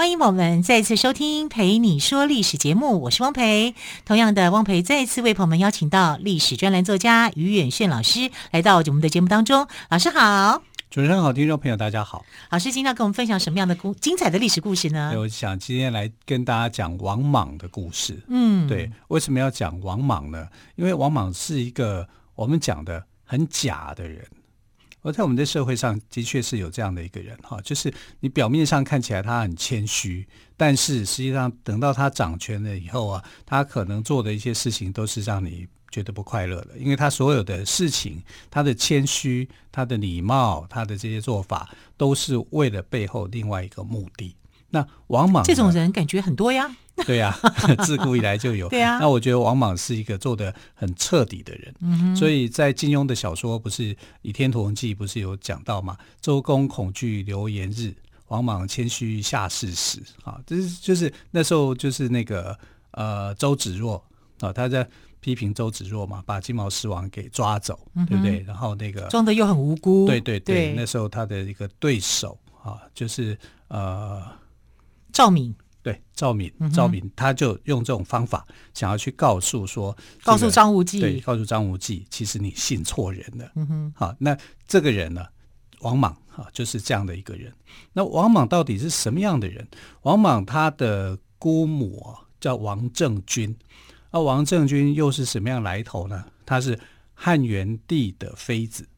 欢迎我们再次收听《陪你说历史》节目，我是汪培。同样的，汪培再次为朋友们邀请到历史专栏作家于远炫老师来到我们的节目当中。老师好。主持人好，听众朋友大家好。老师今天要跟我们分享什么样的故精彩的历史故事呢？我想今天来跟大家讲王莽的故事。嗯，对，为什么要讲王莽呢？因为王莽是一个我们讲的很假的人。而在我们的社会上的确是有这样的一个人哈，就是你表面上看起来他很谦虚，但是实际上等到他掌权了以后啊，他可能做的一些事情都是让你。觉得不快乐的，因为他所有的事情，他的谦虚、他的礼貌、他的这些做法，都是为了背后另外一个目的。那王莽这种人感觉很多呀，对呀，自古以来就有。对呀，那我觉得王莽是一个做的很彻底的人。嗯，所以在金庸的小说不是《倚天屠龙记》不是有讲到嘛？周公恐惧流言日，王莽谦虚下士时。啊，就是就是那时候就是那个呃周芷若啊，他在。批评周芷若嘛，把金毛狮王给抓走，嗯、对不对？然后那个装的又很无辜，对对对，对。那时候他的一个对手啊，就是呃赵敏，对赵敏，赵敏，他就用这种方法想要去告诉说，告诉张无忌，对，告诉张无忌，其实你信错人了。嗯哼，好，那这个人呢，王莽啊，就是这样的一个人。那王莽到底是什么样的人？王莽他的姑母叫王政君。那王政君又是什么样来头呢？他是汉元帝的妃子。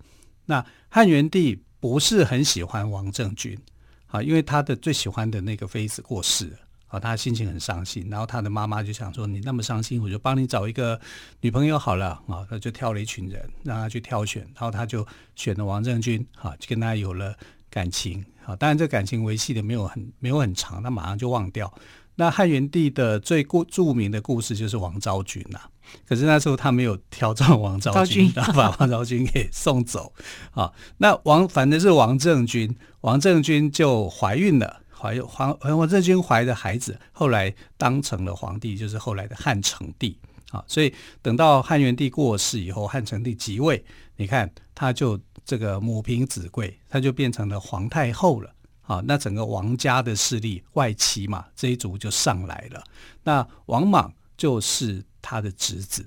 那汉元帝不是很喜欢王政君啊，因为他的最喜欢的那个妃子过世了啊，他心情很伤心。然后他的妈妈就想说：“你那么伤心，我就帮你找一个女朋友好了啊。”他就挑了一群人让他去挑选，然后他就选了王政君啊，就跟他有了感情啊。当然，这感情维系的没有很没有很长，他马上就忘掉。那汉元帝的最故著名的故事就是王昭君呐、啊，可是那时候他没有挑中王昭君，然后把王昭君给送走啊。那王反正是王政君，王政君就怀孕了，怀皇王政君怀的孩子，后来当成了皇帝，就是后来的汉成帝啊。所以等到汉元帝过世以后，汉成帝即位，你看他就这个母凭子贵，他就变成了皇太后了。啊，那整个王家的势力，外戚嘛，这一族就上来了。那王莽就是他的侄子，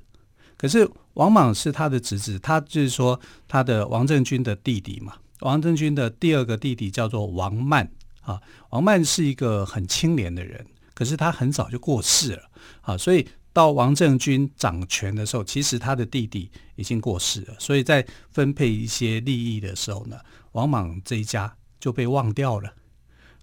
可是王莽是他的侄子，他就是说他的王政君的弟弟嘛。王政君的第二个弟弟叫做王曼啊，王曼是一个很清廉的人，可是他很早就过世了啊，所以到王政君掌权的时候，其实他的弟弟已经过世了，所以在分配一些利益的时候呢，王莽这一家。就被忘掉了，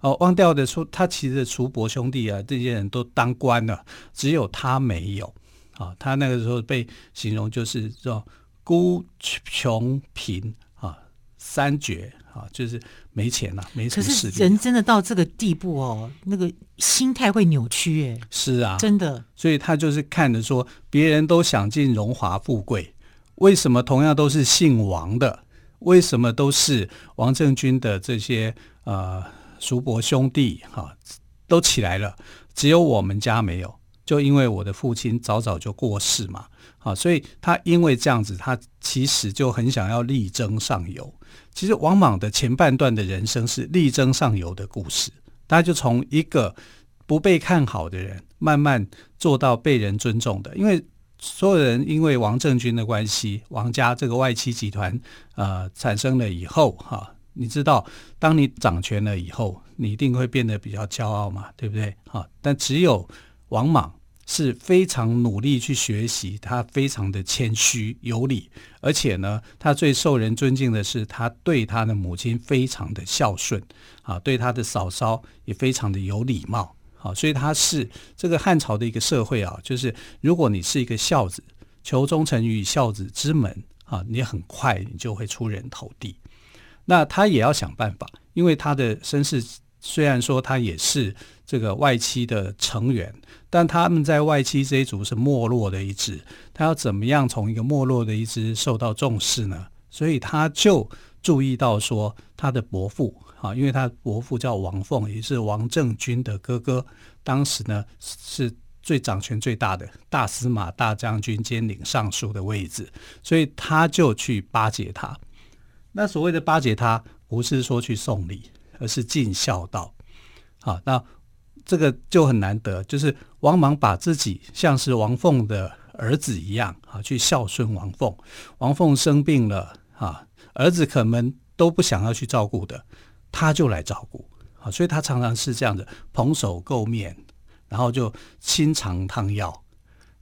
哦，忘掉的说他其实的叔伯兄弟啊，这些人都当官了，只有他没有啊。他那个时候被形容就是叫孤穷贫啊，三绝啊，就是没钱了、啊，没什么势力。人真的到这个地步哦，那个心态会扭曲哎。是啊，真的。所以他就是看着说，别人都享尽荣华富贵，为什么同样都是姓王的？为什么都是王政君的这些呃叔伯兄弟哈、啊、都起来了，只有我们家没有？就因为我的父亲早早就过世嘛，啊，所以他因为这样子，他其实就很想要力争上游。其实王莽的前半段的人生是力争上游的故事，他就从一个不被看好的人，慢慢做到被人尊重的，因为。所有人因为王政君的关系，王家这个外戚集团呃产生了以后哈、你知道，当你掌权了以后，你一定会变得比较骄傲嘛，对不对？哈、但只有王莽是非常努力去学习，他非常的谦虚有礼，而且呢，他最受人尊敬的是他对他的母亲非常的孝顺啊，对他的嫂嫂也非常的有礼貌。好，所以他是这个汉朝的一个社会啊，就是如果你是一个孝子，求忠诚于孝子之门啊，你很快你就会出人头地。那他也要想办法，因为他的身世虽然说他也是这个外戚的成员，但他们在外戚这一族是没落的一支。他要怎么样从一个没落的一支受到重视呢？所以他就注意到说，他的伯父啊，因为他伯父叫王凤，也是王政君的哥哥，当时呢是最掌权最大的大司马大将军兼领尚书的位置，所以他就去巴结他。那所谓的巴结他，不是说去送礼，而是尽孝道。好，那这个就很难得，就是王莽把自己像是王凤的儿子一样啊，去孝顺王凤。王凤生病了啊，儿子可能都不想要去照顾的，他就来照顾啊，所以他常常是这样子捧手垢面，然后就亲尝汤药，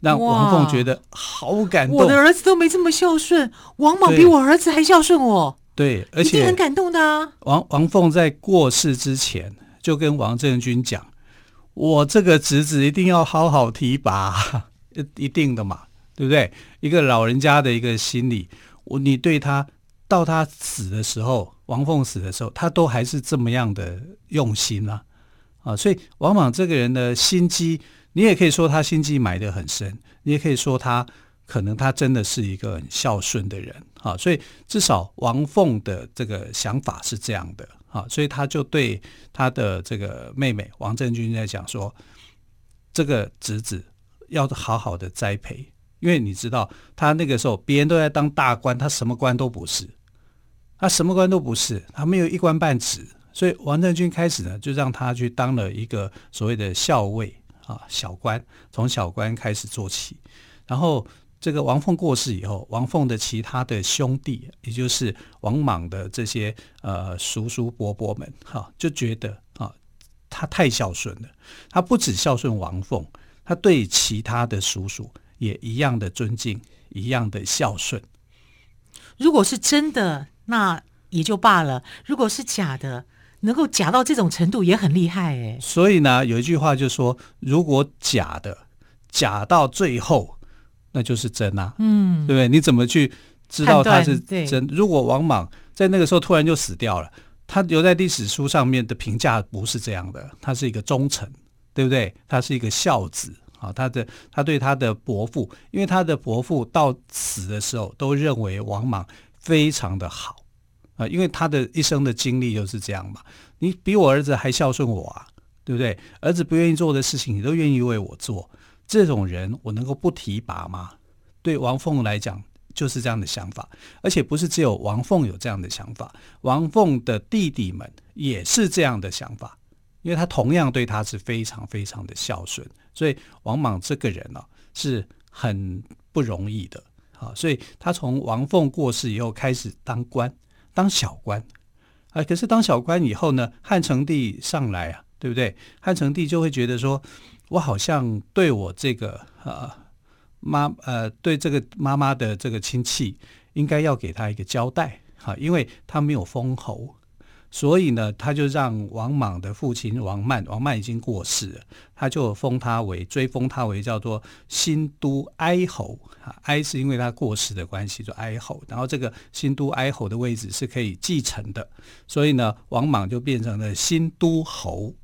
让王凤觉得好感动。我的儿子都没这么孝顺，王莽比我儿子还孝顺我。对，而且很感动的啊。王王凤在过世之前就跟王政君讲：“我这个侄子一定要好好提拔，一定的嘛，对不对？一个老人家的一个心理，我你对他到他死的时候，王凤死的时候，他都还是这么样的用心啊啊！所以王莽这个人的心机，你也可以说他心机埋得很深，你也可以说他。”可能他真的是一个很孝顺的人，啊，所以至少王凤的这个想法是这样的，啊，所以他就对他的这个妹妹王政君在讲说，这个侄子要好好的栽培，因为你知道他那个时候别人都在当大官，他什么官都不是，他什么官都不是，他没有一官半职，所以王政君开始呢就让他去当了一个所谓的校尉啊，小官，从小官开始做起，然后。这个王凤过世以后，王凤的其他的兄弟，也就是王莽的这些呃叔叔伯伯们，哈，就觉得啊，他太孝顺了。他不止孝顺王凤，他对其他的叔叔也一样的尊敬，一样的孝顺。如果是真的，那也就罢了；如果是假的，能够假到这种程度，也很厉害哎。所以呢，有一句话就说：如果假的，假到最后。那就是真啊，嗯，对不对？你怎么去知道他是真？如果王莽在那个时候突然就死掉了，他留在历史书上面的评价不是这样的，他是一个忠臣，对不对？他是一个孝子啊，他的他对他的伯父，因为他的伯父到死的时候都认为王莽非常的好啊，因为他的一生的经历就是这样嘛。你比我儿子还孝顺我啊，对不对？儿子不愿意做的事情，你都愿意为我做。这种人我能够不提拔吗？对王凤来讲就是这样的想法，而且不是只有王凤有这样的想法，王凤的弟弟们也是这样的想法，因为他同样对他是非常非常的孝顺，所以王莽这个人呢、是很不容易的啊，所以他从王凤过世以后开始当官，当小官啊，可是当小官以后呢，汉成帝上来啊，对不对？汉成帝就会觉得说。我好像对我这个呃妈呃对这个妈妈的这个亲戚，应该要给他一个交代哈，因为他没有封侯，所以呢，他就让王莽的父亲王曼，王曼已经过世了，他就封他为追封他为叫做新都哀侯啊，哀是因为他过世的关系，就哀侯，然后这个新都哀侯的位置是可以继承的，所以呢，王莽就变成了新都侯，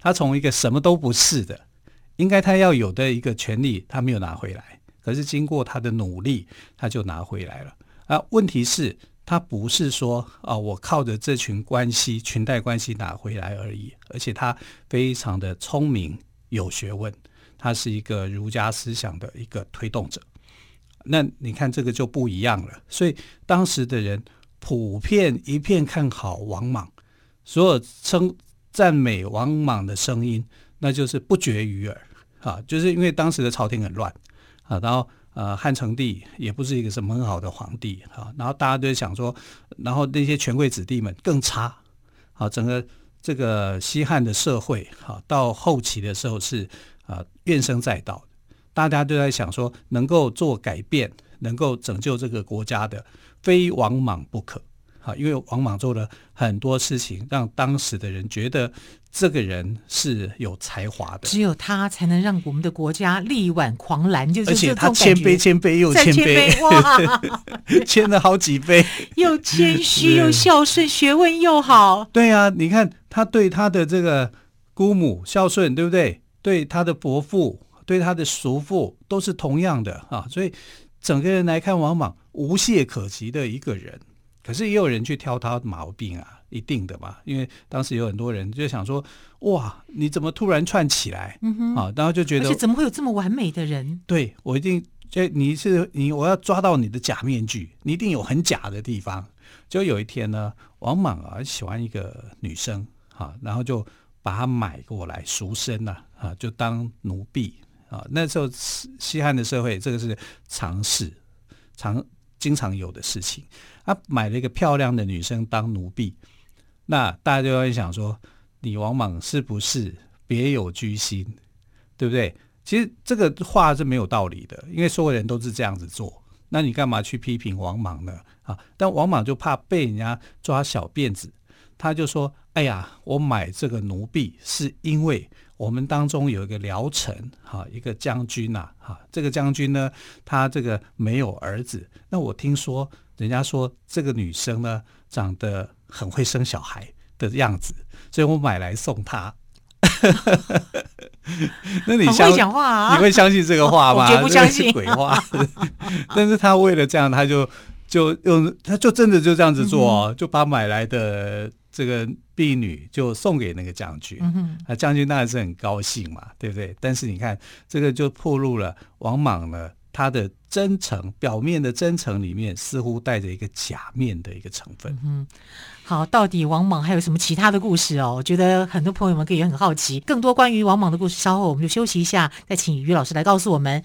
他从一个什么都不是的。应该他要有的一个权利，他没有拿回来。可是经过他的努力，他就拿回来了。啊，问题是，他不是说啊，我靠着这群关系、裙带关系拿回来而已。而且他非常的聪明、有学问，他是一个儒家思想的一个推动者。那你看这个就不一样了。所以当时的人普遍一片看好王莽，所有称赞美王莽的声音。那就是不绝于耳。啊，就是因为当时的朝廷很乱。啊，然后呃汉成帝也不是一个什么很好的皇帝。啊，然后大家都在想说，然后那些权贵子弟们更差。啊，整个这个西汉的社会啊，到后期的时候是啊怨声载道，大家都在想说，能够做改变，能够拯救这个国家的，非王莽不可。哈，因为王莽做了很多事情，让当时的人觉得这个人是有才华的，只有他才能让我们的国家力挽狂澜。就是而且他谦卑，谦卑又谦卑，哇，谦了好几 杯，又谦虚又孝顺，学问又好。对啊，你看他对他的这个姑母孝顺，对不对？对他的伯父，对他的叔父，都是同样的啊。所以整个人来看，王莽无懈可击的一个人。可是也有人去挑他毛病啊，一定的嘛，因为当时有很多人就想说，哇，你怎么突然窜起来？嗯哼，啊，然后就觉得，而且怎么会有这么完美的人？对，我一定，就你是你，我要抓到你的假面具，你一定有很假的地方。就有一天呢，王莽啊喜欢一个女生，啊，然后就把她买过来赎身了，啊，就当奴婢啊。那时候西汉的社会，这个是常事，常经常有的事情。他买了一个漂亮的女生当奴婢，那大家就会想说，你王莽是不是别有居心，对不对？其实这个话是没有道理的，因为所有人都是这样子做，那你干嘛去批评王莽呢？啊，但王莽就怕被人家抓小辫子，他就说：“哎呀，我买这个奴婢是因为我们当中有一个辽臣，哈，一个将军呐，哈，这个将军呢，他这个没有儿子，那我听说。”人家说这个女生呢，长得很会生小孩的样子，所以我买来送她。那你相信？啊、你会相信这个话吗？我绝不相信，鬼话。但是他为了这样，他就就用，他就真的就这样子做，哦，嗯、就把买来的这个婢女就送给那个将军。那将军当然是很高兴嘛，对不对？但是你看，这个就暴露了王莽呢。他的真诚，表面的真诚里面，似乎带着一个假面的一个成分。嗯，好，到底王莽还有什么其他的故事哦？我觉得很多朋友们可以很好奇，更多关于王莽的故事，稍后我们就休息一下，再请于老师来告诉我们。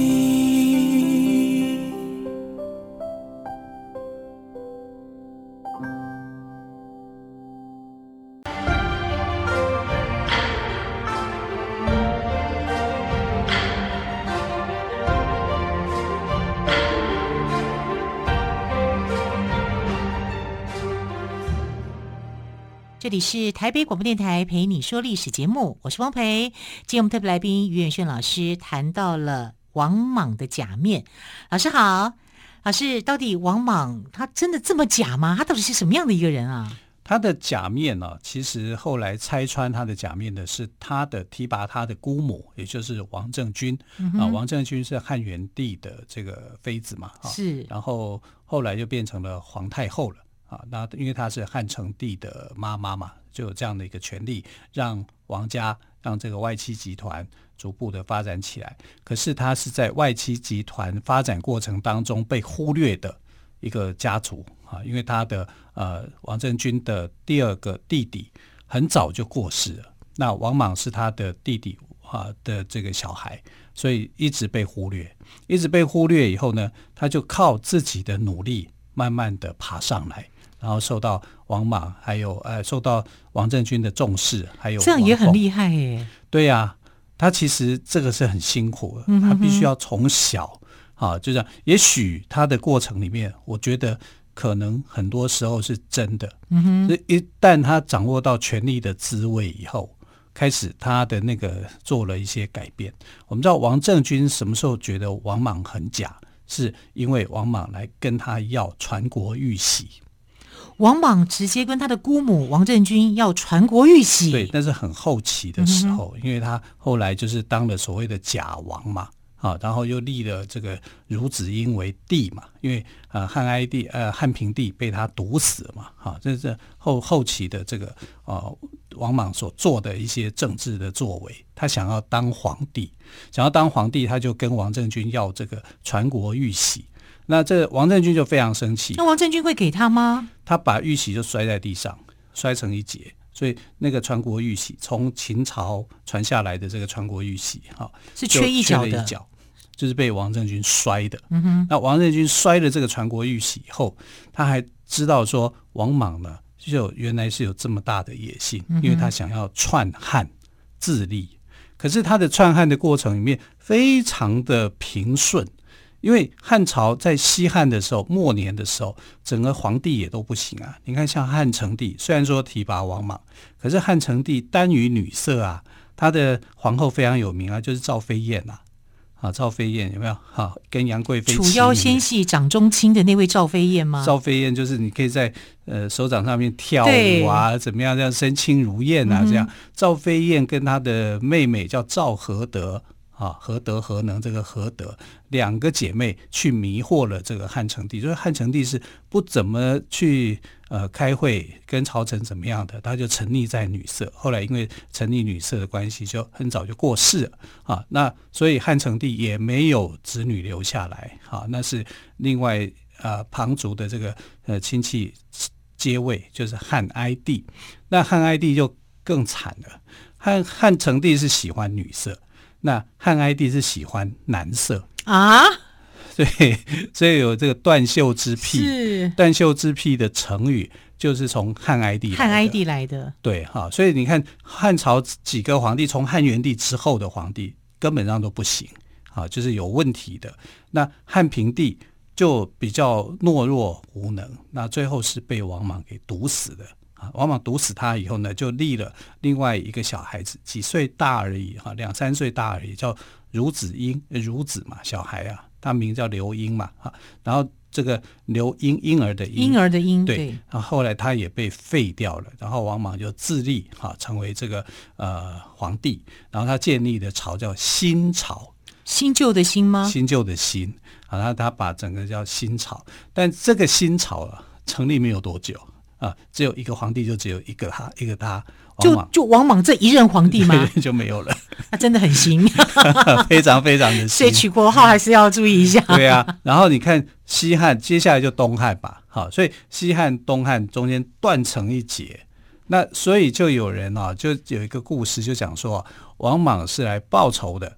里是台北广播电台陪你说历史节目，我是汪培。今天我们特别来宾于远炫老师谈到了王莽的假面。老师好，老师，到底王莽他真的这么假吗？他到底是什么样的一个人啊？他的假面呢、啊？其实后来拆穿他的假面的是他的提拔他的姑母，也就是王政君、嗯、啊。王政君是汉元帝的这个妃子嘛，是。然后后来就变成了皇太后了。啊，那因为她是汉成帝的妈妈嘛，就有这样的一个权利，让王家让这个外戚集团逐步的发展起来。可是她是在外戚集团发展过程当中被忽略的一个家族啊，因为他的呃王政君的第二个弟弟很早就过世了，那王莽是他的弟弟啊的这个小孩，所以一直被忽略，一直被忽略以后呢，他就靠自己的努力慢慢的爬上来。然后受到王莽还有呃受到王政君的重视，还有这样也很厉害耶。对呀、啊，他其实这个是很辛苦的，他必须要从小啊，就这样。也许他的过程里面，我觉得可能很多时候是真的。嗯哼，一旦他掌握到权力的滋味以后，开始他的那个做了一些改变。我们知道王政君什么时候觉得王莽很假，是因为王莽来跟他要传国玉玺。王莽直接跟他的姑母王政君要传国玉玺，对，那是很后期的时候，嗯、因为他后来就是当了所谓的假王嘛，啊，然后又立了这个孺子婴为帝嘛，因为呃汉哀帝呃汉平帝被他毒死嘛，哈、啊，这是后后期的这个呃王莽所做的一些政治的作为，他想要当皇帝，想要当皇帝，他就跟王政君要这个传国玉玺。那这王政君就非常生气。那王政君会给他吗？他把玉玺就摔在地上，摔成一截。所以那个传国玉玺从秦朝传下来的这个传国玉玺，哈，是缺一角的，一角就是被王政君摔的。嗯哼，那王政君摔了这个传国玉玺以后，他还知道说王莽呢，就原来是有这么大的野心，因为他想要篡汉自立。可是他的篡汉的过程里面非常的平顺。因为汉朝在西汉的时候，末年的时候，整个皇帝也都不行啊。你看，像汉成帝，虽然说提拔王莽，可是汉成帝耽于女色啊。他的皇后非常有名啊，就是赵飞燕呐。啊，赵飞燕有没有？哈、啊，跟杨贵妃。楚腰纤细、掌中轻的那位赵飞燕吗？赵飞燕就是你可以在呃手掌上面跳舞啊，怎么样？这样身轻如燕啊，这样。赵飞燕跟她的妹妹叫赵合德。啊，何德何能？这个何德两个姐妹去迷惑了这个汉成帝，就是汉成帝是不怎么去呃开会跟朝臣怎么样的，他就沉溺在女色。后来因为沉溺女色的关系，就很早就过世了啊。那所以汉成帝也没有子女留下来啊。那是另外呃旁族的这个呃亲戚接位，就是汉哀帝。那汉哀帝就更惨了，汉汉成帝是喜欢女色。那汉哀帝是喜欢男色啊，对，所以有这个断袖之癖。是断袖之癖的成语就是从汉哀帝汉哀帝来的。对哈，所以你看汉朝几个皇帝，从汉元帝之后的皇帝根本上都不行啊，就是有问题的。那汉平帝就比较懦弱无能，那最后是被王莽给毒死的。王莽毒死他以后呢，就立了另外一个小孩子，几岁大而已，哈，两三岁大而已，叫孺子婴，孺子嘛，小孩啊，他名叫刘婴嘛，哈，然后这个刘婴婴儿的婴，婴儿的婴，对，然后后来他也被废掉了，然后王莽就自立，哈，成为这个呃皇帝，然后他建立的朝叫新朝，新旧的新吗？新旧的新，啊，然后他把整个叫新朝，但这个新朝啊，成立没有多久。啊，只有一个皇帝，就只有一个他，一个他，就就王莽这一任皇帝吗？就没有了。他真的很新，非常非常的新。所以取国号还是要注意一下。对啊，然后你看西汉，接下来就东汉吧。好，所以西汉、东汉中间断成一截。那所以就有人啊，就有一个故事，就讲说王莽是来报仇的。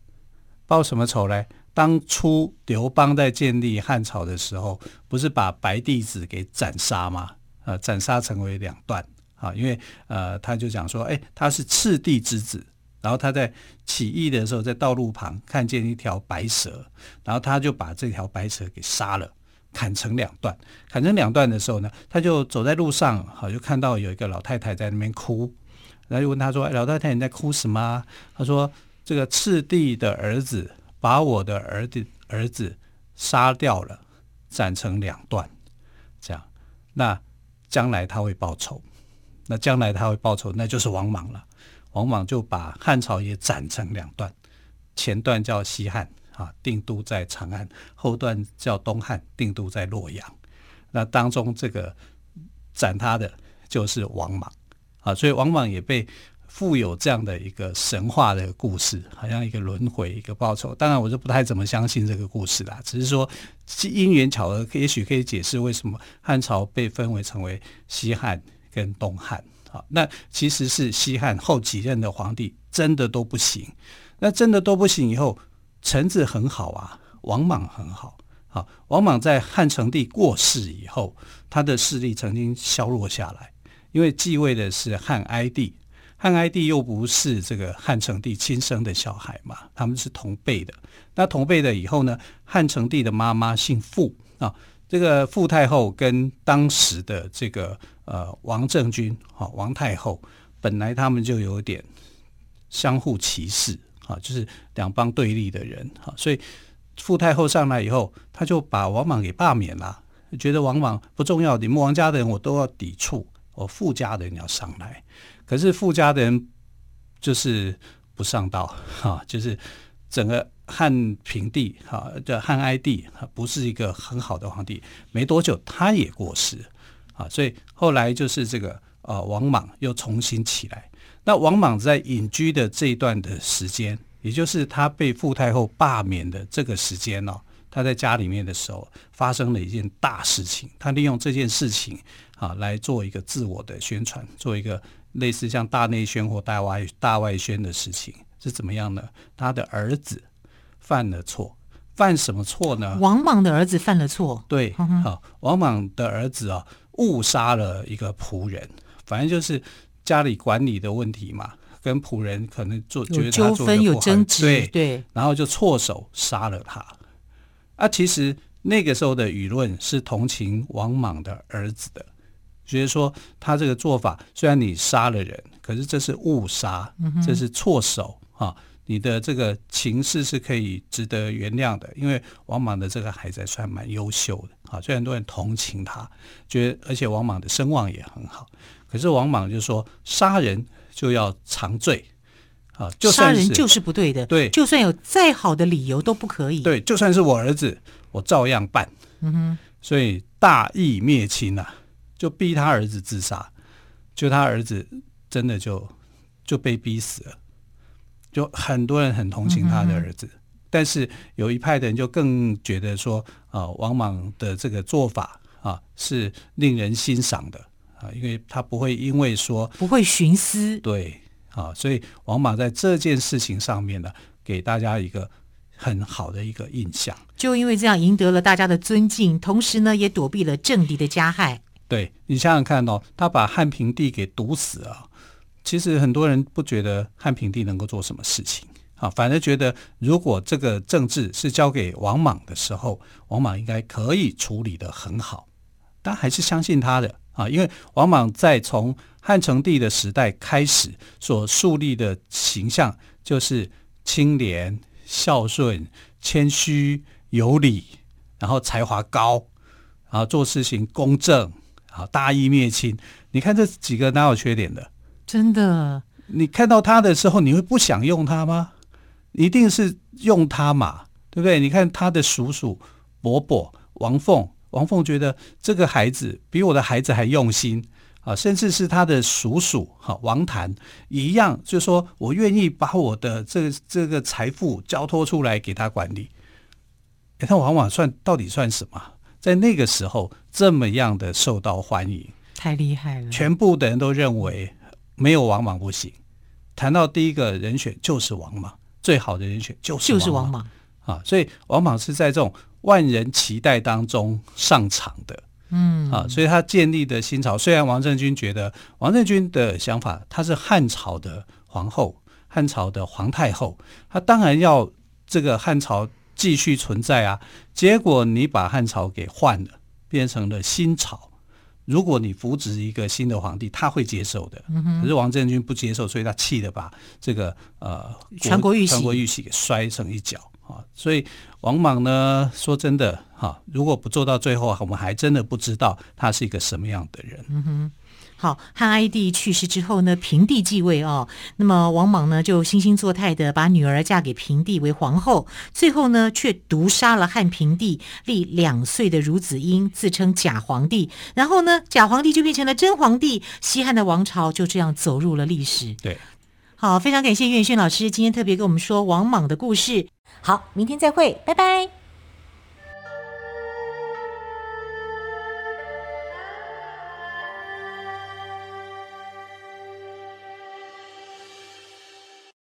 报什么仇呢？当初刘邦在建立汉朝的时候，不是把白帝子给斩杀吗？呃，斩杀成为两段啊，因为呃，他就讲说，哎，他是赤帝之子，然后他在起义的时候，在道路旁看见一条白蛇，然后他就把这条白蛇给杀了，砍成两段。砍成两段的时候呢，他就走在路上，好，就看到有一个老太太在那边哭，然后就问他说，老太太你在哭什么？他说，这个赤帝的儿子把我的儿子儿子杀掉了，斩成两段，这样，那。将来他会报仇，那将来他会报仇，那就是王莽了。王莽就把汉朝也斩成两段，前段叫西汉啊，定都在长安；后段叫东汉，定都在洛阳。那当中这个斩他的就是王莽啊，所以王莽也被富有这样的一个神话的故事，好像一个轮回，一个报仇。当然，我就不太怎么相信这个故事啦。只是说，因缘巧合，也许可以解释为什么汉朝被分为成为西汉跟东汉。好，那其实是西汉后几任的皇帝真的都不行。那真的都不行以后，臣子很好啊，王莽很好。好，王莽在汉成帝过世以后，他的势力曾经削弱下来，因为继位的是汉哀帝。汉哀帝又不是这个汉成帝亲生的小孩嘛，他们是同辈的。那同辈的以后呢，汉成帝的妈妈姓傅啊，这个傅太后跟当时的这个呃王政君啊王太后，本来他们就有点相互歧视啊，就是两帮对立的人啊，所以傅太后上来以后，他就把王莽给罢免了，觉得王莽不重要，你们王家的人我都要抵触，我傅家的人要上来。可是傅家的人就是不上道哈，就是整个汉平帝哈的汉哀帝不是一个很好的皇帝，没多久他也过世啊，所以后来就是这个呃王莽又重新起来。那王莽在隐居的这一段的时间，也就是他被傅太后罢免的这个时间哦，他在家里面的时候发生了一件大事情，他利用这件事情。啊来做一个自我的宣传，做一个类似像大内宣或大外大外宣的事情是怎么样呢？他的儿子犯了错，犯什么错呢？王莽的儿子犯了错，对，好、嗯，王莽的儿子啊误杀了一个仆人，反正就是家里管理的问题嘛。跟仆人可能做觉得他做的不好，有纠纷有争执，对对，然后就错手杀了他。啊，其实那个时候的舆论是同情王莽的儿子的，觉得说他这个做法虽然你杀了人，可是这是误杀，这是错手啊，你的这个情势是可以值得原谅的，因为王莽的这个孩子还算蛮优秀的啊，虽然很多人同情他，觉得而且王莽的声望也很好，可是王莽就说杀人。就要偿罪，啊，就杀人就是不对的，对，就算有再好的理由都不可以，对，就算是我儿子，我照样办，嗯哼，所以大义灭亲啊，就逼他儿子自杀，就他儿子真的就就被逼死了，就很多人很同情他的儿子，嗯、但是有一派的人就更觉得说，啊，王莽的这个做法啊是令人欣赏的。啊，因为他不会因为说不会徇私，对啊，所以王莽在这件事情上面呢，给大家一个很好的一个印象。就因为这样赢得了大家的尊敬，同时呢，也躲避了政敌的加害。对，你想想看哦，他把汉平帝给毒死了，其实很多人不觉得汉平帝能够做什么事情啊，反而觉得如果这个政治是交给王莽的时候，王莽应该可以处理的很好，但还是相信他的。啊，因为王莽在从汉成帝的时代开始所树立的形象，就是清廉、孝顺、谦虚、有礼，然后才华高，然后做事情公正，啊，大义灭亲。你看这几个哪有缺点的？真的，你看到他的时候，你会不想用他吗？一定是用他嘛，对不对？你看他的叔叔伯伯王凤。王凤觉得这个孩子比我的孩子还用心啊，甚至是他的叔叔哈王谭一样，就说我愿意把我的这个这个财富交托出来给他管理。诶，他往往算到底算什么？在那个时候这么样的受到欢迎，太厉害了。全部的人都认为没有王莽不行。谈到第一个人选就是王莽，最好的人选就是就是王莽啊，所以王莽是在这种。万人期待当中上场的，嗯啊，所以他建立的新朝，虽然王政君觉得王政君的想法，他是汉朝的皇后，汉朝的皇太后，他当然要这个汉朝继续存在啊。结果你把汉朝给换了，变成了新朝。如果你扶植一个新的皇帝，他会接受的。可是王政君不接受，所以他气得把这个呃全国玉玺，传国玉玺给摔成一角。啊，所以王莽呢，说真的，哈，如果不做到最后，我们还真的不知道他是一个什么样的人。嗯哼，好，汉哀帝去世之后呢，平帝继位哦，那么王莽呢，就惺惺作态的把女儿嫁给平帝为皇后，最后呢，却毒杀了汉平帝立两岁的孺子婴，自称假皇帝，然后呢，假皇帝就变成了真皇帝，西汉的王朝就这样走入了历史。对，好，非常感谢岳轩老师今天特别跟我们说王莽的故事。好，明天再会，拜拜。